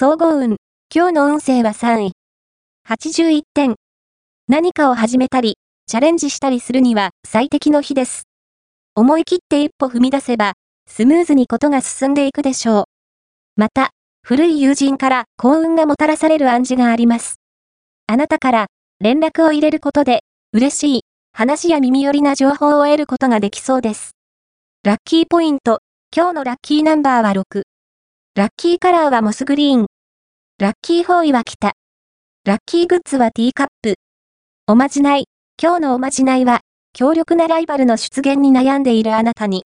総合運。今日の運勢は3位。81点。何かを始めたり、チャレンジしたりするには最適の日です。思い切って一歩踏み出せば、スムーズにことが進んでいくでしょう。また、古い友人から幸運がもたらされる暗示があります。あなたから連絡を入れることで、嬉しい話や耳寄りな情報を得ることができそうです。ラッキーポイント。今日のラッキーナンバーは6。ラッキーカラーはモスグリーン。ラッキーフォーイは北。ラッキーグッズはティーカップ。おまじない。今日のおまじないは、強力なライバルの出現に悩んでいるあなたに。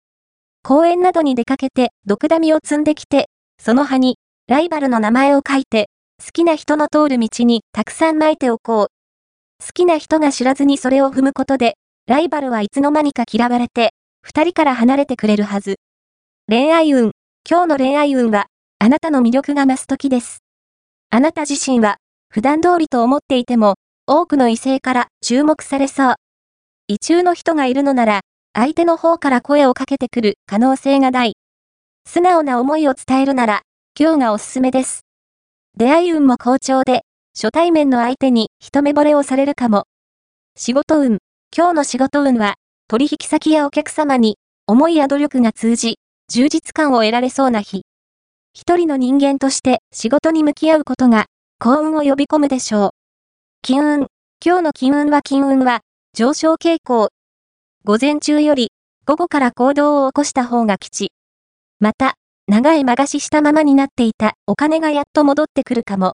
公園などに出かけて、ドクダミを摘んできて、その葉に、ライバルの名前を書いて、好きな人の通る道にたくさん撒いておこう。好きな人が知らずにそれを踏むことで、ライバルはいつの間にか嫌われて、二人から離れてくれるはず。恋愛運。今日の恋愛運は、あなたの魅力が増す時です。あなた自身は、普段通りと思っていても、多くの異性から注目されそう。異中の人がいるのなら、相手の方から声をかけてくる可能性が大。素直な思いを伝えるなら、今日がおすすめです。出会い運も好調で、初対面の相手に一目惚れをされるかも。仕事運。今日の仕事運は、取引先やお客様に、思いや努力が通じ、充実感を得られそうな日。一人の人間として仕事に向き合うことが幸運を呼び込むでしょう。金運。今日の金運は金運は上昇傾向。午前中より午後から行動を起こした方が吉。また、長い間貸ししたままになっていたお金がやっと戻ってくるかも。